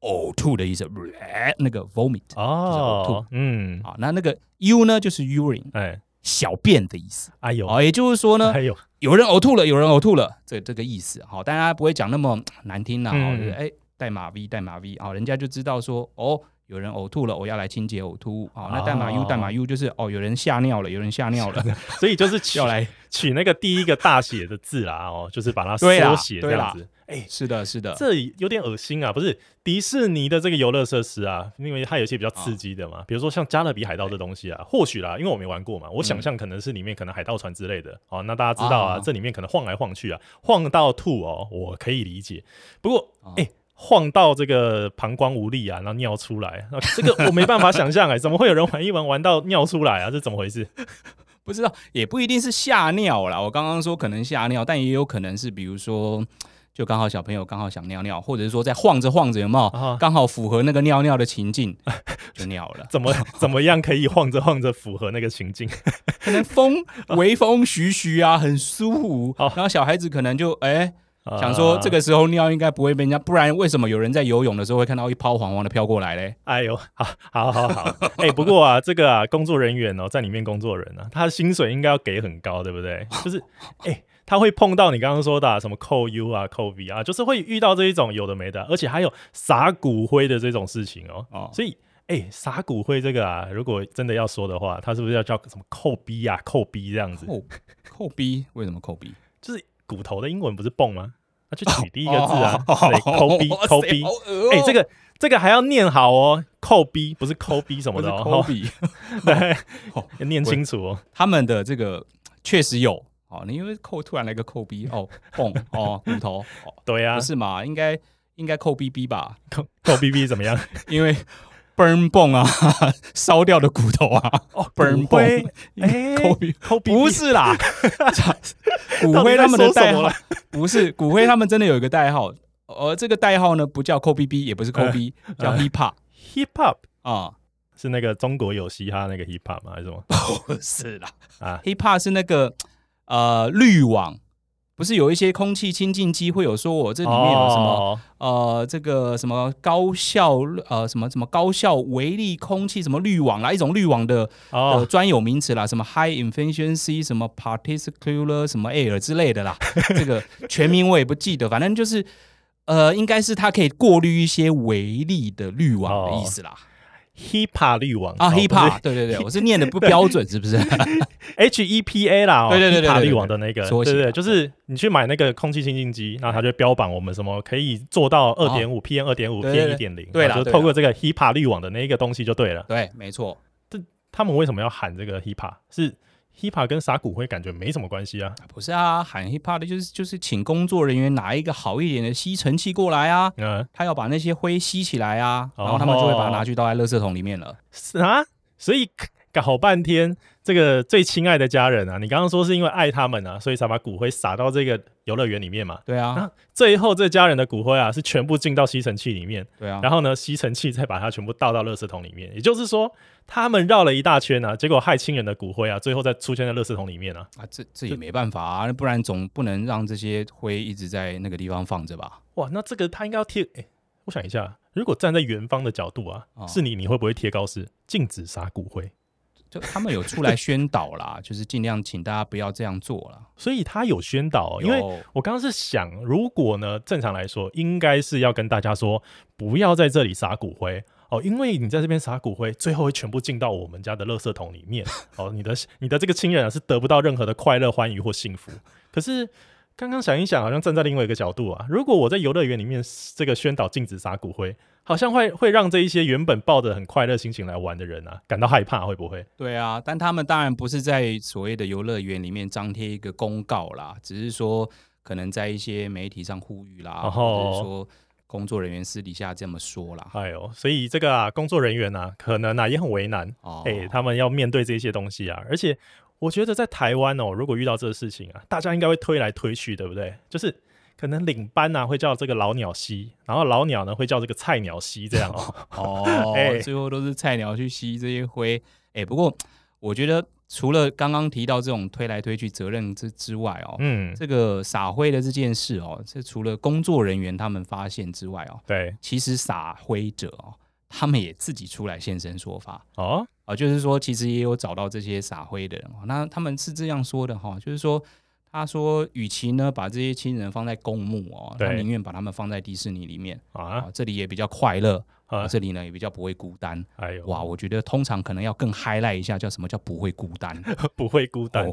呕吐的意思，那个 vomit 哦，吐，嗯，好，那那个 U 呢，就是 urine，哎，小便的意思。哎呦，哦，也就是说呢，哎呦有人呕吐了，有人呕吐了，这这个意思。好，大家不会讲那么难听呐。哦，就是哎，代码 V，代码 V，好，人家就知道说，哦。有人呕吐了，我要来清洁呕吐物。好，那代码 U 代码 U 就是哦，有人吓尿了，有人吓尿了，所以就是取 要来取那个第一个大写的字啦，哦，就是把它 缩写这样子。哎，是的，是的，这有点恶心啊！不是迪士尼的这个游乐设施啊，因为它有一些比较刺激的嘛，比如说像加勒比海盗这东西啊，或许啦，因为我没玩过嘛，我想象可能是里面可能海盗船之类的。哦，那大家知道啊，这里面可能晃来晃去啊，晃到吐哦，我可以理解。不过，哎。晃到这个膀胱无力啊，然后尿出来，这个我没办法想象哎，怎么会有人玩一玩玩到尿出来啊？这怎么回事？不知道，也不一定是吓尿啦。我刚刚说可能吓尿，但也有可能是，比如说，就刚好小朋友刚好想尿尿，或者是说在晃着晃着有没有刚好符合那个尿尿的情境 就尿了？怎么怎么样可以晃着晃着符合那个情境？可能风微风徐徐啊，很舒服。然后小孩子可能就哎。欸想说这个时候尿应该不会被人家，不然为什么有人在游泳的时候会看到一泡黄黄的飘过来嘞？哎呦，好，好，好，好，哎、欸，不过啊，这个啊，工作人员哦，在里面工作人啊，他的薪水应该要给很高，对不对？就是，哎、欸，他会碰到你刚刚说的、啊、什么扣 U 啊、扣 V 啊，就是会遇到这一种有的没的，而且还有撒骨灰的这种事情哦。哦，所以，哎、欸，撒骨灰这个啊，如果真的要说的话，他是不是要叫什么扣 B 啊、扣 B 这样子？扣扣 B？为什么扣 B？就是骨头的英文不是泵吗？那就取第一个字啊，对，抠逼抠逼，哎，这个这个还要念好哦，抠逼不是抠逼什么的哦，抠 逼，对，要念清楚哦。他们的这个确实有哦，你因为扣突然来个扣逼哦，蹦哦，骨头，对呀，不是嘛？应该应该扣逼逼吧？扣扣逼逼怎么样？因为。Burn bone 啊，烧掉的骨头啊，哦，burn bone，哎，不是啦，骨灰他们的代号不是骨灰，他们真的有一个代号，而这个代号呢，不叫 Kobe B，也不是 Kobe，叫 Hip Hop，Hip Hop 啊，是那个中国有嘻哈那个 Hip Hop 吗？还是什么？不是啦，啊，Hip Hop 是那个呃滤网。不是有一些空气清净机会有说，我这里面有什么、哦、呃，这个什么高效呃什么什么高效微粒空气什么滤网啦，一种滤网的呃专有名词啦，什么 high efficiency 什么 particular 什么 air 之类的啦，这个全名我也不记得，反正就是呃，应该是它可以过滤一些微粒的滤网的意思啦。哦 HEPA 滤网啊，HEPA，对对对，我是念的不标准，是不是？H E P A 啦，对对对对，HEPA 滤网的那个，对对，就是你去买那个空气清新机，然后它就标榜我们什么可以做到二点五 PM 二点五 PM 一点零，对了，就透过这个 HEPA 滤网的那一个东西就对了，对，没错。这他们为什么要喊这个 HEPA？是？HEPA 跟撒骨灰感觉没什么关系啊？不是啊，喊 hiphop 的就是就是请工作人员拿一个好一点的吸尘器过来啊，嗯，他要把那些灰吸起来啊，然后他们就会把它拿去倒在垃圾桶里面了。是啊，所以。搞半天，这个最亲爱的家人啊，你刚刚说是因为爱他们啊，所以才把骨灰撒到这个游乐园里面嘛？对啊。那最后这家人的骨灰啊，是全部进到吸尘器里面。对啊。然后呢，吸尘器再把它全部倒到垃圾桶里面。也就是说，他们绕了一大圈啊，结果害亲人的骨灰啊，最后再出现在垃圾桶里面啊。啊，这这也没办法啊，不然总不能让这些灰一直在那个地方放着吧？哇，那这个他应该要贴。哎，我想一下，如果站在元芳的角度啊，哦、是你，你会不会贴告示禁止撒骨灰？就他们有出来宣导啦，就是尽量请大家不要这样做啦。所以他有宣导，因为我刚刚是想，如果呢，正常来说，应该是要跟大家说，不要在这里撒骨灰哦，因为你在这边撒骨灰，最后会全部进到我们家的垃圾桶里面 哦，你的你的这个亲人啊，是得不到任何的快乐、欢愉或幸福。可是。刚刚想一想，好像站在另外一个角度啊。如果我在游乐园里面这个宣导禁止撒骨灰，好像会会让这一些原本抱着很快乐心情来玩的人啊，感到害怕，会不会？对啊，但他们当然不是在所谓的游乐园里面张贴一个公告啦，只是说可能在一些媒体上呼吁啦，或者说工作人员私底下这么说啦。哎呦，所以这个啊，工作人员啊，可能啊也很为难哦。哎，他们要面对这些东西啊，而且。我觉得在台湾哦，如果遇到这个事情啊，大家应该会推来推去，对不对？就是可能领班呐、啊、会叫这个老鸟吸，然后老鸟呢会叫这个菜鸟吸，这样哦。哦，欸、最后都是菜鸟去吸这些灰。哎、欸，不过我觉得除了刚刚提到这种推来推去责任之之外哦，嗯，这个撒灰的这件事哦，这除了工作人员他们发现之外哦，对，其实撒灰者哦，他们也自己出来现身说法哦。啊，就是说，其实也有找到这些撒灰的人，那他们是这样说的哈，就是说，他说，与其呢把这些亲人放在公墓哦，他宁愿把他们放在迪士尼里面啊，这里也比较快乐啊，这里呢也比较不会孤单。哎呦，哇，我觉得通常可能要更 highlight 一下，叫什么叫不会孤单？不会孤单，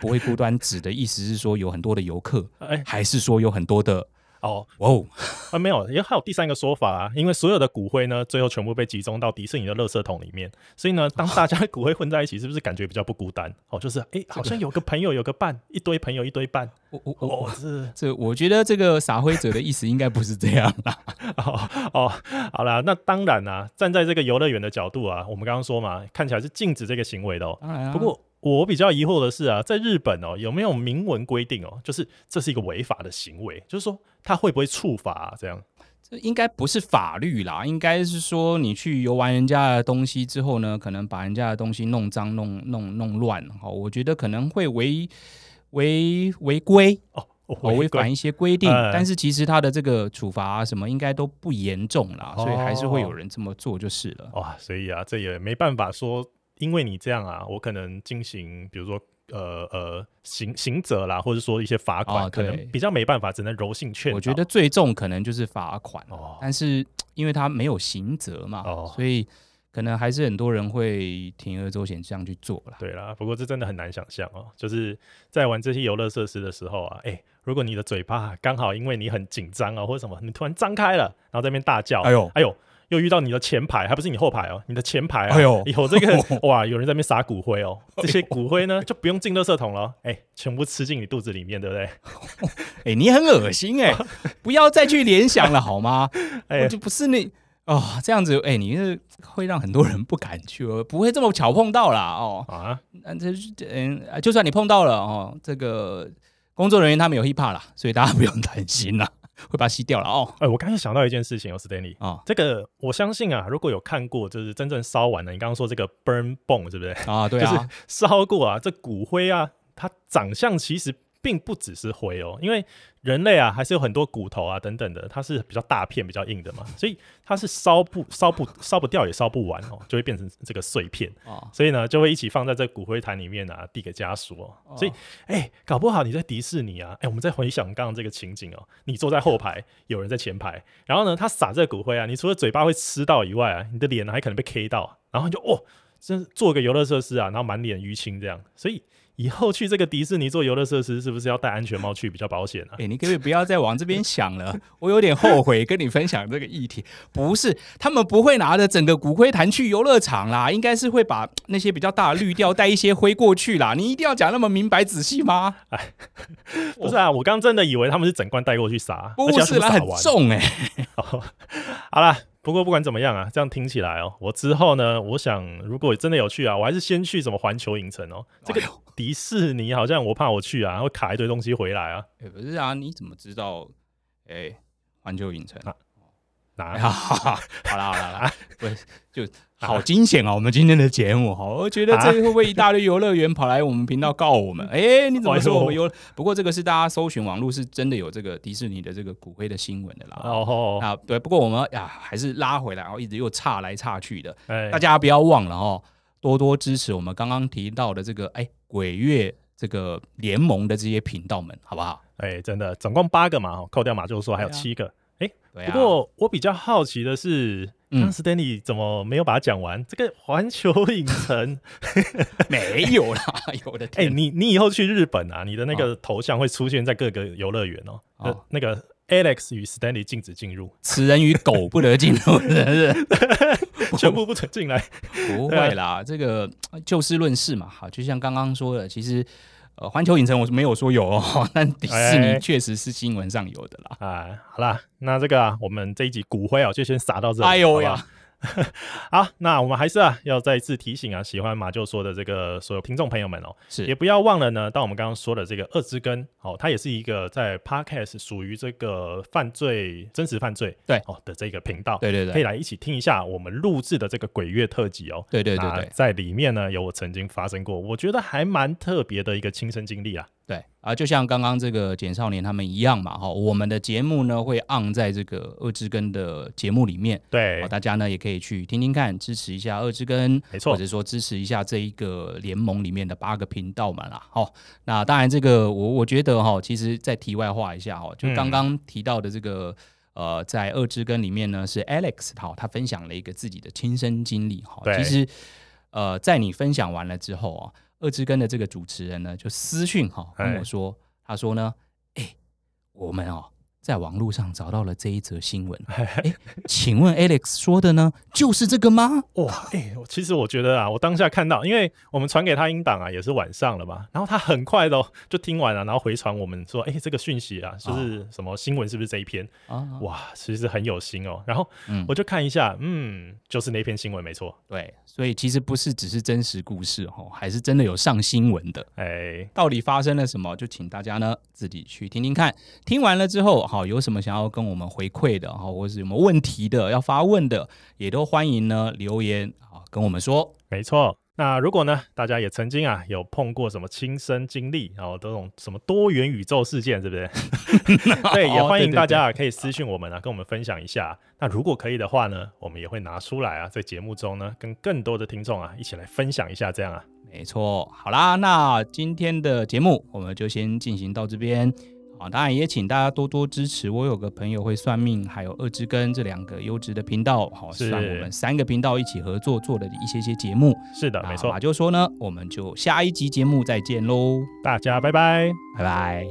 不会孤单，指的意思是说有很多的游客，还是说有很多的？哦，哇哦，啊，没有，因为还有第三个说法啊，因为所有的骨灰呢，最后全部被集中到迪士尼的垃圾桶里面，所以呢，当大家的骨灰混在一起，是不是感觉比较不孤单？哦，就是，哎，好像有个朋友，有个伴，一堆朋友，一堆伴。我我我，是这，我觉得这个撒灰者的意思应该不是这样啦。哦哦，好啦，那当然啦，站在这个游乐园的角度啊，我们刚刚说嘛，看起来是禁止这个行为的哦。当然啊。不过。我比较疑惑的是啊，在日本哦，有没有明文规定哦，就是这是一个违法的行为，就是说他会不会处罚啊？这样，这应该不是法律啦，应该是说你去游玩人家的东西之后呢，可能把人家的东西弄脏、弄弄弄乱，哈，我觉得可能会违违违规哦，违反一些规定，嗯、但是其实他的这个处罚啊什么应该都不严重啦，哦、所以还是会有人这么做就是了。哇，所以啊，这也没办法说。因为你这样啊，我可能进行，比如说，呃呃，刑刑责啦，或者说一些罚款，哦、可能比较没办法，只能柔性劝。我觉得最重可能就是罚款，哦、但是因为他没有刑责嘛，哦、所以。可能还是很多人会铤而走险这样去做了。对啦，不过这真的很难想象哦，就是在玩这些游乐设施的时候啊，哎、欸，如果你的嘴巴刚好因为你很紧张啊，或者什么，你突然张开了，然后在那边大叫，哎呦，哎呦。又遇到你的前排，还不是你后排哦，你的前排啊！哎呦，以后这个 哇，有人在那边撒骨灰哦，这些骨灰呢就不用进垃圾桶了，哎，全部吃进你肚子里面，对不对？哎，你很恶心哎，不要再去联想了好吗？哎，就不是你哦，这样子哎，你是会让很多人不敢去哦，不会这么巧碰到啦哦啊，那这嗯，就算你碰到了哦，这个工作人员他们有 hip 啦，所以大家不用担心啦。会把它吸掉了哦。哎、欸，我刚才想到一件事情哦，Stanley 啊，这个我相信啊，如果有看过，就是真正烧完的，你刚刚说这个 burn bone 是不是啊？对啊，就是烧过啊，这骨灰啊，它长相其实。并不只是灰哦，因为人类啊还是有很多骨头啊等等的，它是比较大片、比较硬的嘛，所以它是烧不烧不烧不掉也烧不完哦，就会变成这个碎片哦，所以呢就会一起放在这骨灰坛里面啊，递给家属哦。所以哎、欸，搞不好你在迪士尼啊，哎、欸，我们在回想刚刚这个情景哦，你坐在后排，有人在前排，然后呢他撒这个骨灰啊，你除了嘴巴会吃到以外啊，你的脸还可能被 K 到，然后你就哦，真是做个游乐设施啊，然后满脸淤青这样，所以。以后去这个迪士尼做游乐设施，是不是要戴安全帽去比较保险啊？哎、欸，你可不可以不要再往这边想了？我有点后悔跟你分享这个议题。不是，他们不会拿着整个骨灰坛去游乐场啦，应该是会把那些比较大的滤掉，带一些灰过去啦。你一定要讲那么明白仔细吗？哎，不是啊，我刚真的以为他们是整罐带过去撒，不是啦，很重哎、欸。好了。不过不管怎么样啊，这样听起来哦，我之后呢，我想如果真的有去啊，我还是先去什么环球影城哦。这个迪士尼好像我怕我去啊，会卡一堆东西回来啊。也，不是啊，你怎么知道？哎，环球影城啊。哪？好了好了好了，不是就好惊险啊！我们今天的节目哈，我觉得这会不会一大堆游乐园跑来我们频道告我们？哎，你怎么说我们游？不过这个是大家搜寻网络是真的有这个迪士尼的这个骨灰的新闻的啦。哦啊，对。不过我们呀还是拉回来，然后一直又岔来岔去的。大家不要忘了哦，多多支持我们刚刚提到的这个哎鬼月这个联盟的这些频道们，好不好？哎，真的，总共八个嘛，扣掉马就是说还有七个。哎，不过我比较好奇的是，当时 Stanley 怎么没有把它讲完？这个环球影城 没有啦，有的。哎，你你以后去日本啊，你的那个头像会出现在各个游乐园哦。那个 Alex 与 Stanley 禁止进入，此人与狗不得进入，全部不准进来。不会啦，这个就事论事嘛。好，就像刚刚说的，其实。呃，环球影城我是没有说有哦，但迪士尼确实是新闻上有的啦。哎，好啦，那这个啊，我们这一集骨灰啊，就先撒到这里。哎呦呀！好，那我们还是啊，要再一次提醒啊，喜欢马厩说的这个所有听众朋友们哦，是也不要忘了呢。当我们刚刚说的这个二之根哦，它也是一个在 Podcast 属于这个犯罪真实犯罪对哦的这个频道，对对对，可以来一起听一下我们录制的这个鬼月特辑哦。对对对对，在里面呢有我曾经发生过，我觉得还蛮特别的一个亲身经历啊。对啊，就像刚刚这个简少年他们一样嘛，哈，我们的节目呢会 on 在这个二之根的节目里面，对，大家呢也可以去听听看，支持一下二之根，没错，或者说支持一下这一个联盟里面的八个频道嘛啦，好，那当然这个我我觉得哈，其实在题外话一下哈，就刚刚提到的这个、嗯、呃，在二之根里面呢是 Alex 哈，他分享了一个自己的亲身经历哈，其实呃，在你分享完了之后啊。恶之根的这个主持人呢，就私讯哈跟我说，他说呢，哎、欸，我们哦。在网络上找到了这一则新闻，哎，请问 Alex 说的呢，就是这个吗？哇，哎，其实我觉得啊，我当下看到，因为我们传给他音档啊，也是晚上了嘛，然后他很快的就听完了，然后回传我们说，哎，这个讯息啊，就是什么新闻，是不是这一篇？啊，哇，其实很有心哦。然后我就看一下，嗯，就是那篇新闻没错，对，所以其实不是只是真实故事哦，还是真的有上新闻的。哎，到底发生了什么？就请大家呢自己去听听看。听完了之后，好，有什么想要跟我们回馈的，哈，或是有没有问题的要发问的，也都欢迎呢留言啊跟我们说。没错，那如果呢大家也曾经啊有碰过什么亲身经历，然后这种什么多元宇宙事件，对 不对？对，也欢迎大家啊可以私信我们啊，跟我们分享一下。那如果可以的话呢，我们也会拿出来啊，在节目中呢跟更多的听众啊一起来分享一下，这样啊。没错，好啦，那今天的节目我们就先进行到这边。好，当然也请大家多多支持。我有个朋友会算命，还有二之根这两个优质的频道，好，是让我们三个频道一起合作做的一些些节目。是的，没错。马就说呢，我们就下一集节目再见喽，大家拜拜，拜拜。